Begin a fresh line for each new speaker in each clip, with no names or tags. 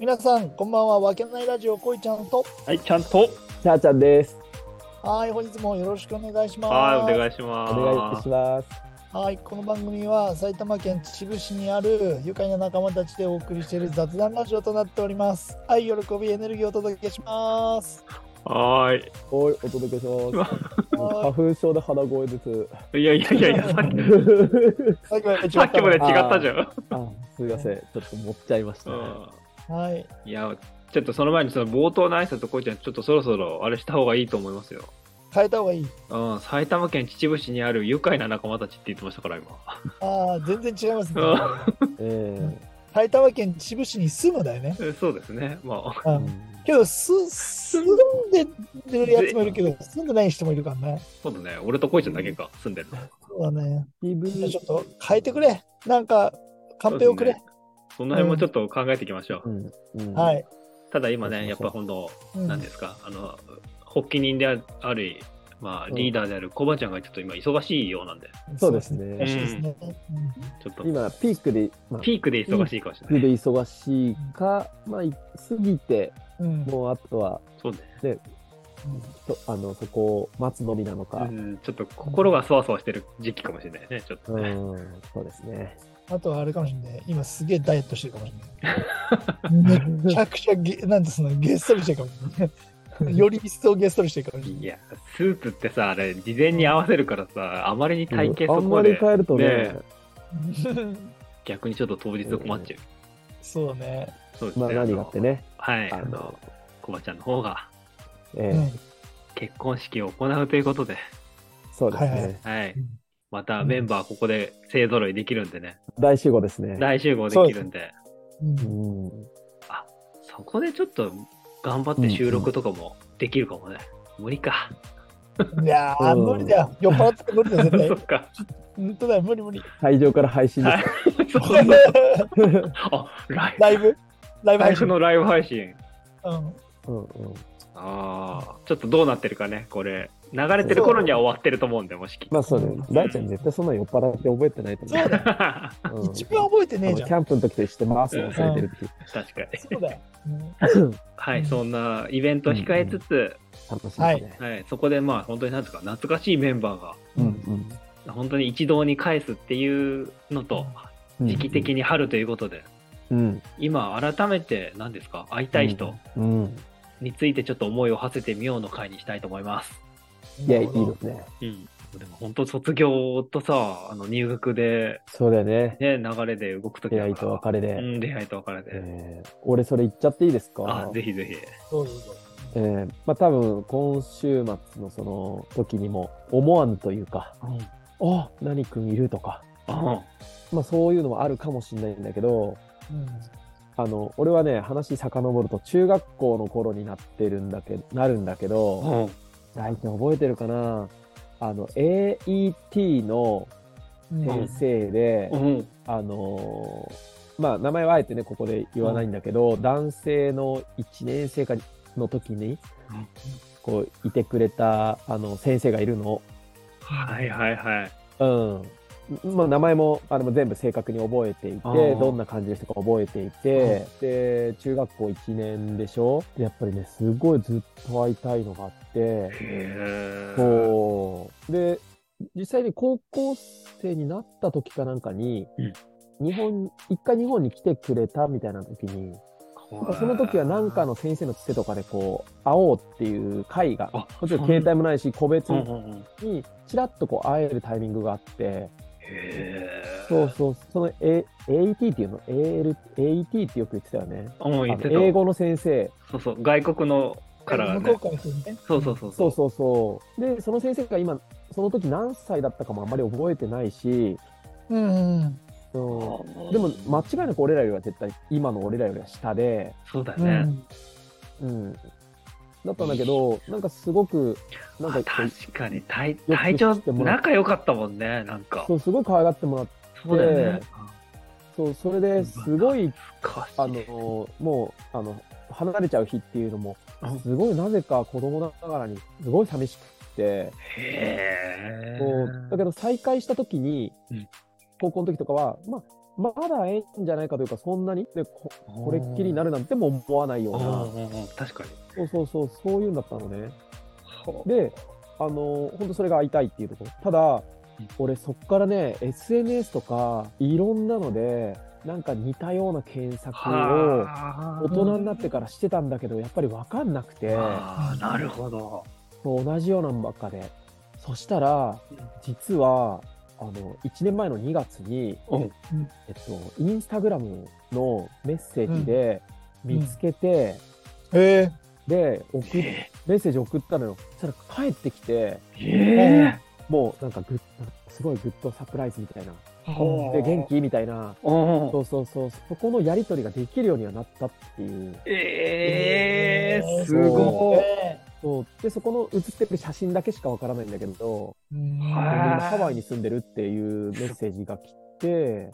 皆さん、こんばんは。わけないラジオ、こいちゃんと。
はい、ちゃんと。
チャーちゃんです。
はい、本日もよろしくお願いします。
はい、お願いします。
お願いします。
はい、この番組は埼玉県秩父市にある愉快な仲間たちでお送りしている雑談ラジオとなっております。愛、喜び、エネルギーをお届けします。
はー
おい、お届けします。花
は
粉症で鼻声です。
い。いやいやいやいや、さっき
いさっきまで
違ったじゃん。
あ、すみません。ちょっと持っちゃいました、ね。
はい、
いや、ちょっとその前にその冒頭の挨拶こいちゃん、ちょっとそろそろあれした方がいいと思いますよ。
変えた方がいい。
うん、埼玉県秩父市にある愉快な仲間たちって言ってましたから、今。
ああ、全然違いますね。
え
埼玉県秩父市に住むだよね。
えそうですね。まあ、
え
うんけど、す、住んでるやつもいるけど、住んでない人もいるからね。
そうだね。俺とこいちゃんだけか、住んでるの。
そうだね。ちょっと変えてくれ。なんか、カンペをくれ。
その辺もちょっと考えていきましょう。
うん、うん、。
はいい。
ただ今ね、やっぱ今度、
うん
なんですか、あの、発起人である、まあ、
うん
リーダーであるコバちゃんがちょっと今忙しいようなんで、
そうですね。
ちょっと
今、ピークで、まあ、ピ
ピークで忙しいかもしれ
ーク
ない。
で忙しいか、まあ、い過ぎて、もうあとは、
そうね。
とあの、そこを待つのみなのか。
うん、ちょっと心がそわそわしてる時期かもしれないね、ちょっと
うん、
ね。
そうですね。
あとはあれかもしれない。今すげえダイエットしてるかもしれない。めちゃくちゃげ、なんてそのゲストリしてるかもしれない。より一層ゲストリしてるかもしれない。
いや、スープってさ、あれ、事前に合わせるからさ、あまりに体型
あんまり
そこで、
変えるとね、
ね 逆にちょっと当日困っちゃう。
そうだね。
そうですね。
まあ何がってね、
はい、
あの
コバちゃんの方が
ええ
うん
結婚式を行うということで、
そうですね。
はいはい。
またメンバーここで勢揃いできるんでね、
大集合ですね。
大集合できるんで、
うん
うん
そこでちょっと頑張って収録とかもできるかもね。無理か。
いやー、
うん
無理だよ。酔っ払って無理だよ、絶対
そっ。か。
本当だよ、無理無理。
会場から配信で
はい
す。
あ、ライブ
ライブ？ライ。ブ
のライブ配信。
うん。
うんうん
ああ、ちょっとどうなってるかね、これ。流れてる頃には終わってると思うんで、もしき
まあそうね。大ちゃん絶対そんな酔っ払って覚えてないと思
そうだよ。
う。うん
一番覚えてねえじゃん
キ。ャンプの時として回すの忘れてるっていう。
確かに。
そうだよ。うん
はい、そんなイベントを控えつつ、
楽しね。
はい、そこでまあ本当になんですか、懐かしいメンバーが
うんうん
本当に一堂に返すっていうのと、
うん
時期的に春ということで、
うん。
今改めて何ですか、会いたい人
うん。
についてちょっと思いを馳せてみようの会にしたいと思います。
いや、いいですね。
うん。でも本当卒業とさ、あの入学で、
そうだよね。
ね、流れで動くとき
出会いと別れで。
うん、出会いと別れで。
えー俺それ言っちゃっていいですか？
あ、ぜひぜひ。
そうそうそう。
えーまあ多分今週末のその時にも思わぬというか、あ、何君いるとか、
あ
まあそういうのもあるかもしれないんだけど、
うん
あの、俺はね、話遡ると中学校の頃になってるんだけなるんだけど、
うん。
大ちゃん覚えてるかな？あの、AET の
うん
先生で、
うん。
あのーまあ名前はあえてね、ここで言わないんだけど、男性の1年生かの時に、こう、いてくれた、あの、先生がいるの。
はいはいはい。
うん。まあ、名前も、あれも全部正確に覚えていて、どんな感じの人か覚えていて、で、中学校1年でしょ？でやっぱりね、すごいずっと会いたいのがあって。そう。で、実際に高校生になった時かなんかに、日本、一回日本に来てくれたみたいな時に、その時は何かの先生のつてとかでこう、会おうっていう会が、
あ
もちろん携帯もないし、個別
うんうんうん。
にちらっとこう会えるタイミングがあって。そうそう、その、A、AET っていうの ?AL、AET ってよく言ってたよね。
うん、言
あ
ってた。
の英語の先生。
そうそう、外国のからね
向こう。から来るね。
そうそうそう。
そうそうそう。で、その先生が今、その時何歳だったかもあんまり覚えてないし、
うんうん。
うん、でも間違いなく俺らよりは絶対今の俺らよりは下で、
う
そうだよね。
ん。
うん。だったんだけど、なんかすごく、なんか
確かに体
く
体調仲良かったもんねなんか。
そう、すごい可愛がってもらって、
そうね。
そう、それですごい、あの、もう、あの、離れちゃう日っていうのも
うん、
すごいなぜか子供ながらに、すごい寂しくて、
へ
だけど再会した時に
うん、
高校の時とかは、まあ、まだええんじゃないかというか、そんなに、でここれっきりになるなんても思わないような、
確かに。
そうそうそう、そういうんだったのね。
は
で、あの、本当それが会いたいっていうところ。ただ、俺そっからね、SNS とか、いろんなので、なんか似たような検索を
あ
大人になってからしてたんだけど、やっぱり分かんなくて、
なるほど。
同じようなのばっかで。そしたら、実は、あの、1年前の2月に、
うん
えっと、インスタグラムのメッセージで見つけて、
え。
で、送っ
え。
メッセージ送ったのよ。そしたら帰ってきて、
え。
もうなんかグッすごいグッドサプライズみたいな。で、元気？みたいな。そうそうそう。そこのやりとりができるようにはなったっていう。
えー、すごい。
そう。で、そこの写ってる写真だけしかわからないんだけど、ハワイに住んでるっていうメッセージが来て、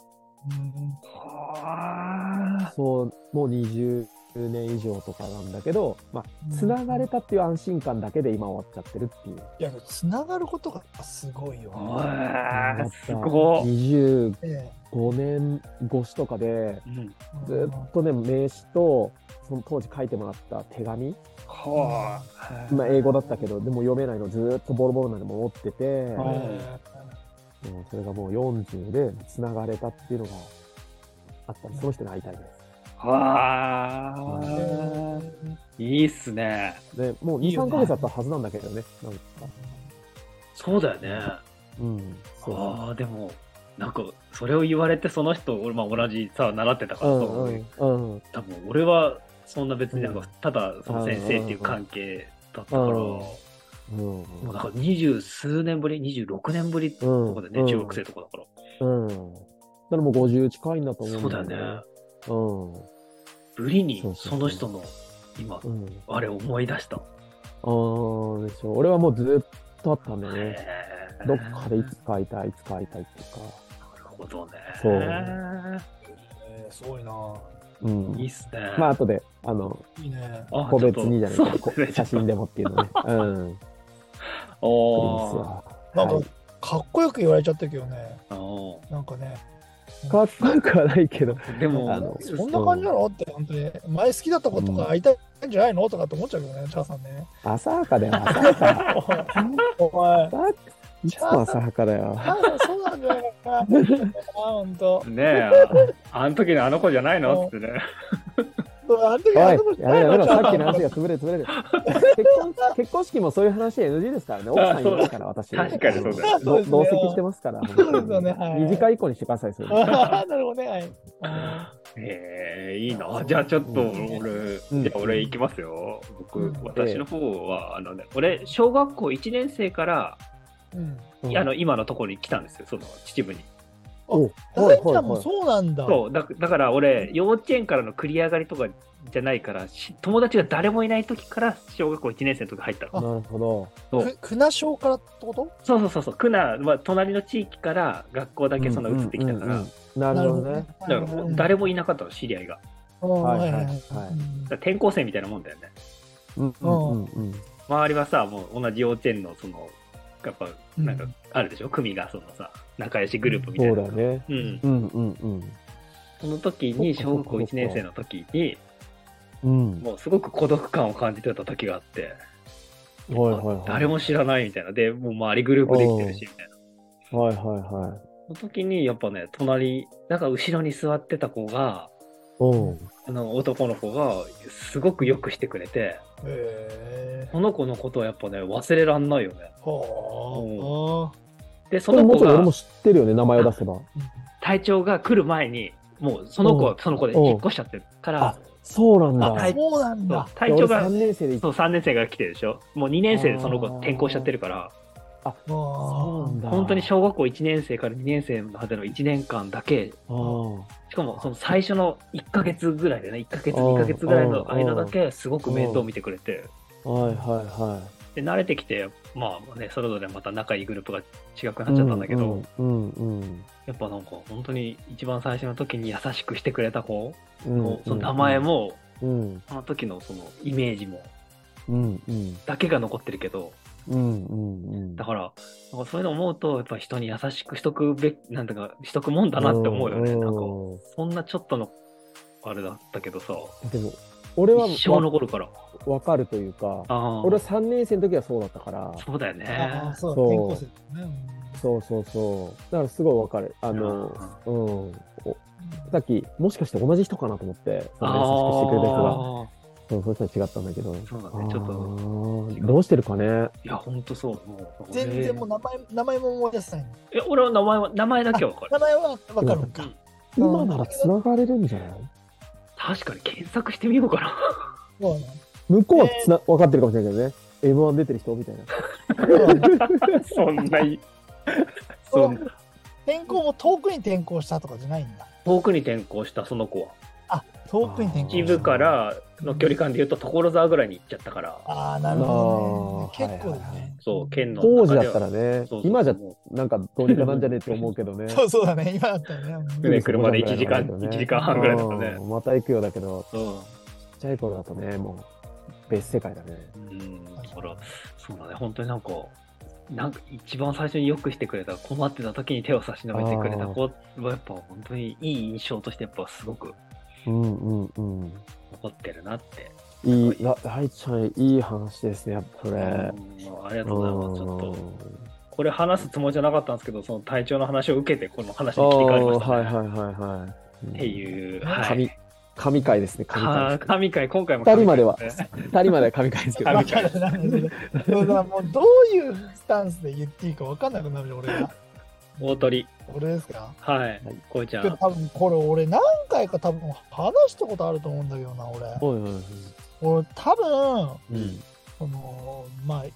は
そう、もう20年以上とかなんだけど、まあ、繋がれたっていう安心感だけで今終わっちゃってるっていう。
いや、つながることがすごいよ。
あーす
い。
ごい。
25
え
年越しとかで、
うん
え
ずっとね、名刺と、その当時書いてもらった手紙、
は
まあ、英語だったけど、でも読めないのずっとボロボロなのも持ってて、
はい
うんそれがもう40で繋がれたっていうのがあったんで、その人に会いたいで
あ。はあ。いいっすね。
す。で、もう2、
いいよね
3ヶ月だったはずなんだけどね。なんか
そうだよね。
うん。そう
ああ、でも、なんか、それを言われて、その人、俺、まあ、同じさ、習ってたから、
うん
そう
うんうん。
多分、俺は、そんな別になんか、
うん
ただ、その先生っていう関係だったから、
うん
も
うん。
うなんか、二十数年ぶり、26年ぶりとかでね、
うん
中学生とかだから。
うん。だからもう50近いんだと思うん
そうだよね。
うん。
ぶりに
そうそうそう
その人の今、
うん。
あれ思い出した。
ああ、でしょ。俺はもうずっとあったんだよね。どっかでいつか会いたい、いつか会いたいっていうか。
なるほどね。
そう
えすごいな。
うん。
いいっすね。
まあ、後で、あの、
いいね。
あ
個別にじゃないけど、写真でもっていうのね。うん。
おー
送ります
なんか
よ。
かっこよく言われちゃったけどね。
お
なんかね。
かっこよくはないけど。
ーでも、
あの
そんな感じなのって、本当に。前好きだった子とか会いたいんじゃないの？とかって思っちゃうけどね、チャーさんね。
浅はかだよ、浅はか。
お前、
いつも浅はかだよ。
そうなんじゃないかな。あ、本当。
ねえ、ああの時のあの子じゃないの？ってね。
あの時あの子じゃない
やめろさっきの話が潰れる潰れる。結婚 結婚式もそういう話 NG ですからね。奥さんいますから、私。
確かにそうだ
同席してますから。
そうですよねはい
二次会以降にしてください、それ。
あーなるほどね。はい。
へえいいな。じゃあちょっと俺、
うん
じゃあ俺行きますよ。僕、
うん
私の方は、あのね、俺、小学校1年生から、
うん。
うん
あの、今のところに来たんですよ、その秩父に。
お
大ちゃんもそうなんだ。
そうだだから俺、幼稚園からの繰り上がりとかじゃないから、し友達が誰もいない時から小学校1年生の時入ったの。
なるほど。
そう
く船小からってこと？
そうそうそうそう、区内、まあ、隣の地域から学校だけその移ってきたから、
うんうんうんなるほどね。。
だから誰もいなかったの、知り合いが。だか
はい
はいはい
はい
ら転校生みたいなもんだよね。
うんうんうんうん。
周りはさ、もう同じ幼稚園の、その、やっぱ、なんか
うん、
あるでしょ、組が、そのさ、仲良しグループみたいな。
そうだよね。
うん。
うんうんうん。
その時に、小学校1年生の時に、
うん。
もうすごく孤独感を感じてた時があって、
はいはいはい。
誰も知らないみたいな。で、もう周りグループできてるし、みたいな。
はいはいはい。
その時に、やっぱね、隣、なんか後ろに座ってた子が、
うん。
あの男の子がすごくよくしてくれて、
へ
この子のことはやっぱね、忘れらんないよね。
ー。は
で、その子が
俺も、知ってるよね、名前を出せば。
あ。
隊長が来る前に、もうその子はその子で引っ越しちゃってるから。
あ、そうなんだ。
隊長。が
3、年生で
そう、3年生が来てるでしょ。もう2年生でその子転校しちゃってるから、
そうなんだ。
本当に小学校1年生から2年生までの1年間だけ、しかもその最初の1ヶ月ぐらいでね、1ヶ月、2ヶ月ぐらいの間だけ、すごく面倒見てくれて、
はいはいは
で、慣れてきて、まあね、それぞれまた仲いいグループが違く
い。
なっちゃったんだけど、
うんうんうん。
やっぱなんか本当に一番最初の時に優しくしてくれた子、
うん。
こうその名前も、
うん。
その時のそのイメージも、
うんうん。
だけが残ってるけど、
うんうんうん。
だから、なんかそういうの思うと、やっぱ人に優しくしとくべき、なんだか、しとくもんだなって思うよね。
うん
なんか、そんなちょっとの、あれだったけどさ、
でも、俺は
一生残るから。
わわかるというか。俺は3年生の時はそうだったから、
そうだよね。
そうだ、
そう
ね。
そうそうそう。だからすごいわかる。あの、うん。おさっき、もしかして同じ人かなと思って、優しくしてくれた人が。
あ
そう、その人は違ったんだけど。
そうだねちょっと
どうしてるかね？
ーいや、ほんとそう。もう
全然もう名前、名前も思い出せないの。
え、俺は名前は、名前だけわかる
名。前はわかるんか。
今なら繋がれるんじゃない？
確かに検索してみようかな。
そうだね
向こうはつな、分かってるかもしれないけどね。M1 出てる人みたいな。
そんなに。
そ
そうう。
転校も遠くに転校したとかじゃないんだ。
遠くに転校したその子は。
あ、遠くに転校
一部からの距離感で言うと所沢ぐらいに行っちゃったから。
ああ、なるほどね。結構だ
はいはいは
ね。
そう、県の
当時だ。ったらね
そうそう、
今じゃ
も
なんかどうにかなんじゃねえって思うけどね。
そうそうだね、今だったらね。
うね、車で1時間、
ね
1時間半ぐらいだったね
う。んまた行くようだけど、
うん。
ちっちゃい頃だとね、もう別世界だね。
うん、だから、そうだね、本当になんか、なんか一番最初によくしてくれた、困ってた時に手を差し伸べてくれた子は、やっぱ本当にいい印象として、やっぱすごく
うんうんうん。
残ってるなって。
いい、らライちゃん、いい話ですね、やっぱそれ。
うんありがとうございます。ちょっと、
うん
これ話すつもりじゃなかったんですけど、その体調の話を受けて、この話
あ
に切り替わりま
ー
した、ね。
はいはいはいはい。
っていう、
うん
はい。
神、神回ですね、神回
は
です。
神回、今回も
二人までは
神回すね
二人までは神回ですけど。
神
わかるなんだけどそうだもうどういうスタンスで言っていいかわかんなくなるよ、俺が。
大鳥。
俺ですか？
はい。こいちゃん。
けど多分これ俺何回か多分話したことあると思うんだけどな、俺。
はいはいはい。
俺多分、
うん。
その、まあ、い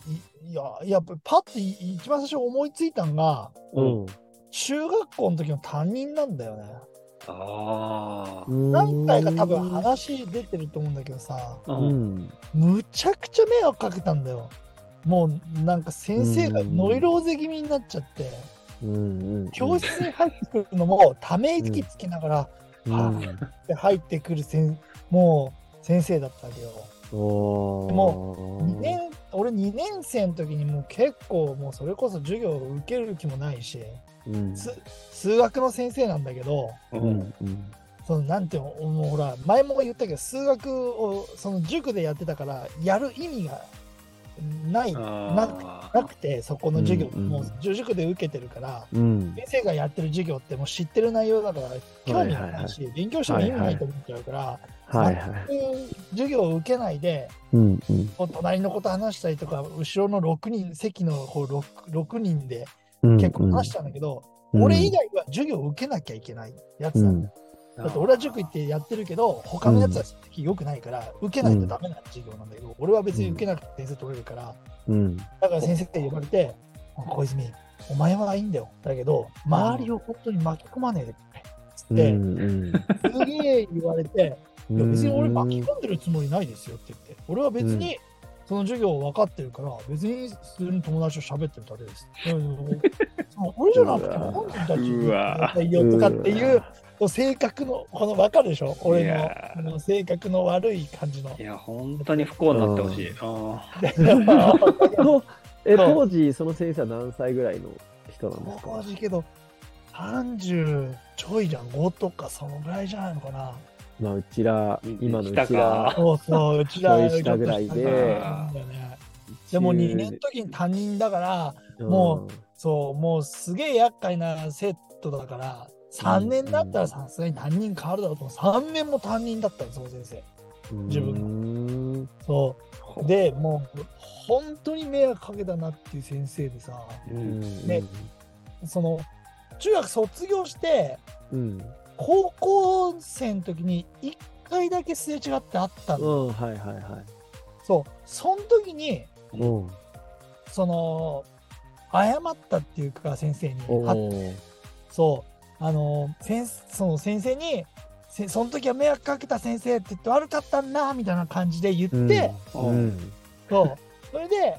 いや、やっぱりパッとい一番最初思いついたのが、
うん。
中学校の時の担任なんだよね。
ああ。
何回か多分話出てると思うんだけどさ、
う。
うんん。
むちゃくちゃ迷惑かけたんだよ。もうなんか先生がノイローゼ気味になっちゃって、
うんうん。
教室に入ってくるのもため息つきながら、
うん。
で入ってくるせんもう先生だったわけよ。
おー
も2年俺2年生の時にもう結構もうそれこそ授業を受ける気もないし、
うん。
す数学の先生なんだけど、
う。
うんん。うん。
そのなんていうのもうほら前も言ったけど数学をその塾でやってたからやる意味がないなくてそこの授業、
うんうん。
もう塾で受けてるから
うん。
先生がやってる授業ってもう知ってる内容だから興味がないし、勉強しても意味ないと思っちゃうから、
はいはい。
全く授業を受けないで
うんう
隣の子と話したりとか後ろの6人席のこう 6, 6人で
うん
結構話したんだけど、
うん。
俺以外は授業を受けなきゃいけないやつ
うん
なんだよ、だって俺は塾行ってやってるけど他のやつは成績良くないから受けないとダメな授業なんだけど、俺は別に受けなくて点数取れるから。
うん。
だから先生って呼ばれて「小泉お前はいいんだよだけど周りを本当に巻き込まねえでくれ」って。すげえ言われて「いや別に俺巻き込んでるつもりないですよ」って言って俺は別にその授業分かってるから別に普通に友達と喋ってるだけです。俺じゃなくて本人たちに
うわ。
言いよとかっていう性格のこの分かるでしょ？俺の
いや。
この性格の悪い感じの。
い。や、本当に不幸になってほしい。
え、当時、その先生は何歳ぐらいの人なんですか？
当時けど30ちょいじゃん。5とかそのぐらいじゃないのかな。
まあ、うちら、今のうちら。
そうそう、うちら
下ぐらいで。
ね。でも2年の時に担任だから、もそう、もうすげえ厄介なセットだから、3年だったらさすがに担任変わるだろうと思う。3年も担任だったの、その先生。
うん、
自
分
そう。で、もう、本当に迷惑かけたなっていう先生でさ、
うん
ねその、中学卒業して、
うん。
高校生の時に1回だけすれ違ってあった
う
の。
ん、はいはいはい。
そう。その時に、
うん。
その、謝ったっていうか、先生に。そう、あの、先その先生に、せその時は迷惑かけた先生って言って悪かったんだみたいな感じで言って、
うん。
そう、それで、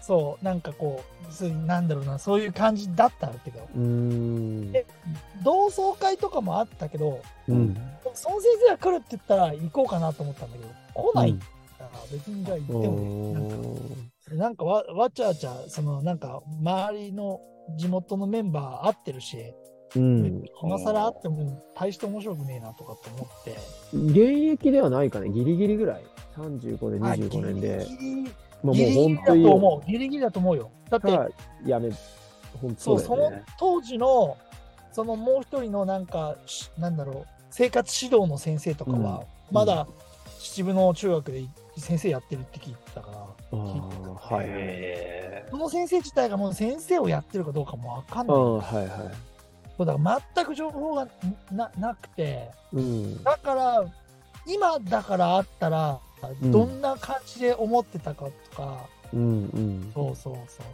そう、なんかこう、なんだろうな、そういう感じだったんだけど、同窓会とかもあったけど、
うん。
その先生が来るって言ったら行こうかなと思ったんだけど、来ないから、別にじゃあ行ってもいいなんかなんかわわちゃわちゃ、そのなんか周りの地元のメンバー合ってるし、
うん。
今更会っても大して面白くねえなとかと思って。
現役ではないかね、ギリギリぐらい。35年、25年で。もう本当に。
思う。ギリギリだと思うよ。だって、
がやめ、本
そう、その
当
時の、そのもう一人のなんか、しなんだろう、生活指導の先生とかは、まだ秩父の中学で先生やってるって聞いてたから、
ああ、はい
その先生自体がもう先生をやってるかどうかもわかんない。
うん、はいはい。
そうだから全く情報がななくて、
うん。
だから、今だからあったら、
うん
どんな感じで思ってたかとか、
うんうん。
そうそうそう。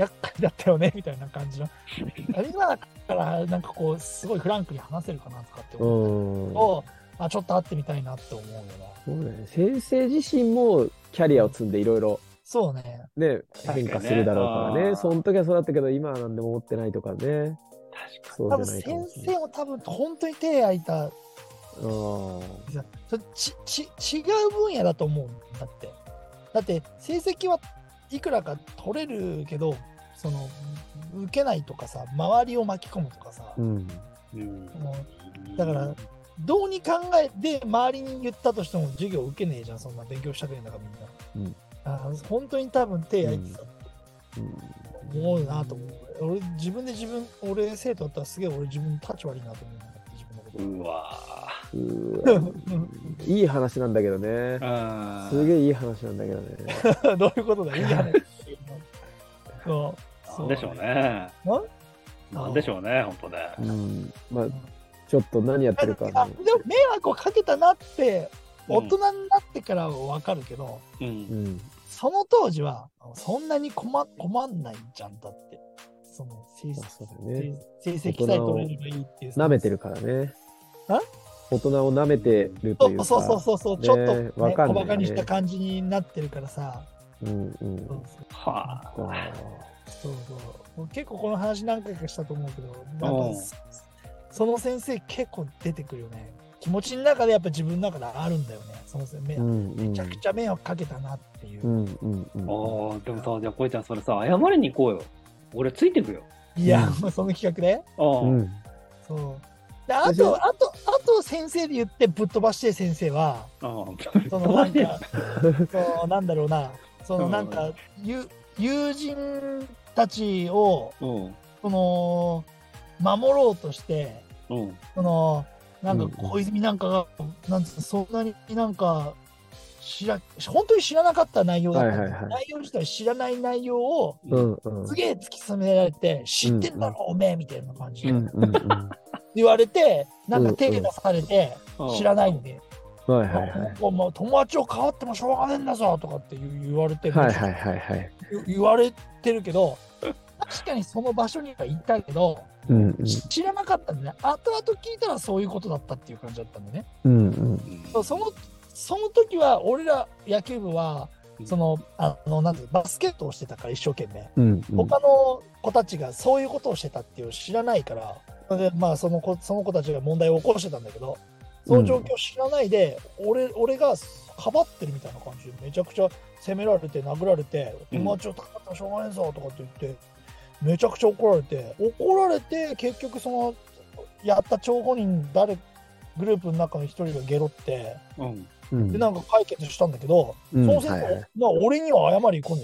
厄介だったよね、みたいな感じの。今だから、なんかこう、すごいフランクに話せるかなとかって
う
思う
ん。
と、あ、ちょっと会ってみたいなって思うよな。
そうね。先生自身もキャリアを積んでいろいろ
そうね。
ね、変化するだろうからね。
あー
その時はそうだったけど、今は何でも思ってないとかね。
確か
そう
多分先。生も多分本当に手焼いた、
あ
それちち違う分野だと思うんだって。だって成績はいくらか取れるけど、その受けないとかさ、周りを巻き込むとかさ、
ーうん。
に。うん
だから、どうに考えて周りに言ったとしても授業受けねえじゃん、そんな勉強したくねえんだからみんな。
うん
あ本当に多分手焼いてたと
うん
思うなと思う。俺自分で自分、俺生徒だったらすげえ俺自分立ち悪いなと思うんだって自分のこと。
うわ
うーわ いい話なんだけどね。
ぁ。
すげえいい話なんだけどね。
どういうことだいい話。そう。
なんでしょうね。
な
なんでしょうね、本当ね。
うん。まあ、ちょっと何やってるか
でも迷惑をかけたなって、大人になってからはわかるけど、
う。
うんん。
その当時はそんなに困困んないじゃんだって。その成績さえ取れればいいっていう。
舐めてるからね。
あ？
大人を舐めてるというか。
そうそうそうそう、
ね
ちょっと、ね、
わかんないよね
小バカにした感じになってるからさ。
うんうん。
そう
はあ。
あ
そうそう結構この話何回かしたと思うけど、
うん
なんかその先生結構出てくるよね。気持ちの中でやっぱ自分の中であるんだよね。その先生、
ーうんうん。
めちゃくちゃ迷惑かけたなっていう。
うんうんうん。
ああ、でもさ、じゃあ、こいちゃん、それさ、謝りに行こうよ。俺、ついてくよ。
いや、
うん
その企画で。
ああ。
うん。
そう。であと、あと、あと先生で言ってぶっ飛ばして先生は、
あ
そのなんか、そうなんだろうな、そのなんか、友友人たちを、
あ。うん。
その、守ろうとして、
うん。
その、なん
うん
か小泉なんかが、なんつうのそんなになんか、知ら、本当に知らなかった内容だった
はいはいはい
内容自体知らない内容を、
うんうん。
すげえ突き詰められて、知ってんだろ、おめえみたいな感じで
うんうんうん。
言われて、なんか手出されて、知ら
ない。
んで、
はいはいはい。
もうもう友達を変わってもしょうがねえんだぞとかって言われて、
はいはいはいはい。
言言われてるけど、確かにその場所にはいたけど、
うんうん。
し知らなかったんでね、後々聞いたらそういうことだったっていう感じだったんでね。
うんうん。
そのその時は、俺ら野球部は、その、あの、なんてバスケットをしてたから、一生懸命。
うんうん。
他の子たちがそういうことをしてたっていう知らないから、でまあその子その子たちが問題を起こしてたんだけど、その状況を知らないで、俺俺がかばってるみたいな感じで、めちゃくちゃ責められて、殴られて、
うん
友達を高ってもしょうがねえぞとかって言って、めちゃくちゃ怒られて、怒られて、結局その、やった張本人、誰、グループの中の一人がゲロって、
うん。
うん。
で、なんか解決したんだけど、
うん
その先生、
はい
俺には謝り来ね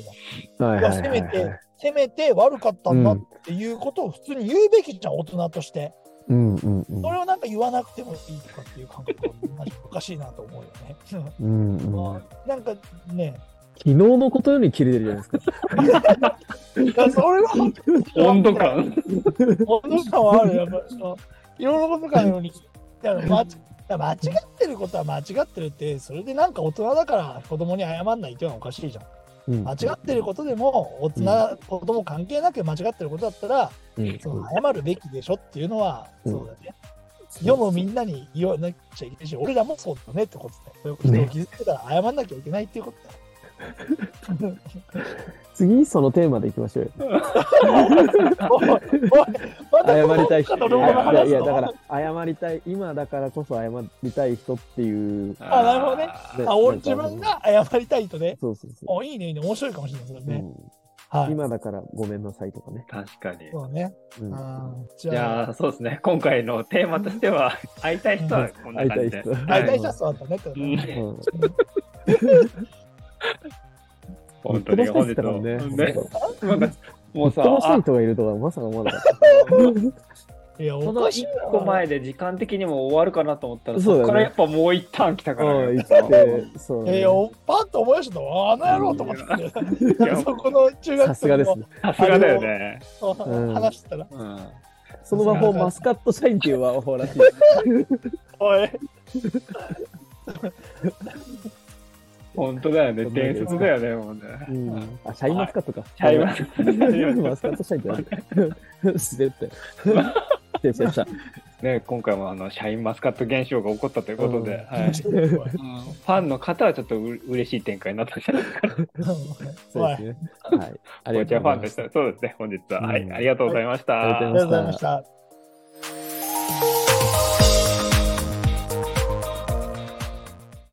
えな。
はいはいはい
せめて、せめて悪かったんだっていうことを普通に言うべきじゃん、大人として。
うんうんうん
それをなんか言わなくてもいいとかっていう感覚はおかしいなと思うよね。
うんうん。
まあなんかね、
昨日のことより切れてるじゃないですか。
いやそれは
温度感。
温度感はあるよ。やっぱそのいろんなことかのように。だから間違間違ってることは間違ってるって、それでなんか大人だから子供に謝んないっていうのはおかしいじゃん。
うん
間違ってることでも、大人、子供関係なく間違ってることだったら、
うん
その謝るべきでしょっていうのは、
うん
そうだね。世のみんなに言わなきゃいけないし、俺らもそうだねってことだよ。そういうことを傷つけたら謝んなきゃいけないっていうことだよ。
次、そのテーマでいきましょうよ。謝りたい人。いやいや、だから、謝りたい、今だからこそ謝りたい人っていう。
あなるほどね
で
あ俺自分が謝りたいとね。
そうそうそ
おいいね、いいね、面白いかもしれないです
う。
ね。
うん
はい。
今だからごめんなさいとかね。
確かに。
そうね。
うん
うんじ
じゃ
ゃあ、
あ、そうですね。今回のテーマとしては、会いたい人はこんな感じで。
会いたい人
は
そうだったね
本当に本日
もんね
もうさ、
飛ばした人がいるとはまさか思わなかった。
いや、
その一
おかしいな
個前で時間的にも終わるかなと思ったら、
そ
こからやっぱもう一旦来たから。
うん、言って、そう、
えー、おパッと思い出したのあの野郎と思って。
や
そこの中学
さすがですね。
さすがだよね。
うん
話してたら、
うん。
その魔法マスカットシャインっていう魔法らしい。
おい、
本当だよね。伝説だよね、もうね。
うん、あ、シャインマスカットか。
シャインマスカット
マスカットシャインってある。自然って。失礼しました。
ね、今回もあのシャインマスカット現象が起こったということで、ファンの方はちょっとう嬉しい展開になったんじゃないですか。
そうですね。はい。あ
こちらファンと
し
しては、そうですね、本日は、はい、
うん
ありがとうございました。
ありがとうございました。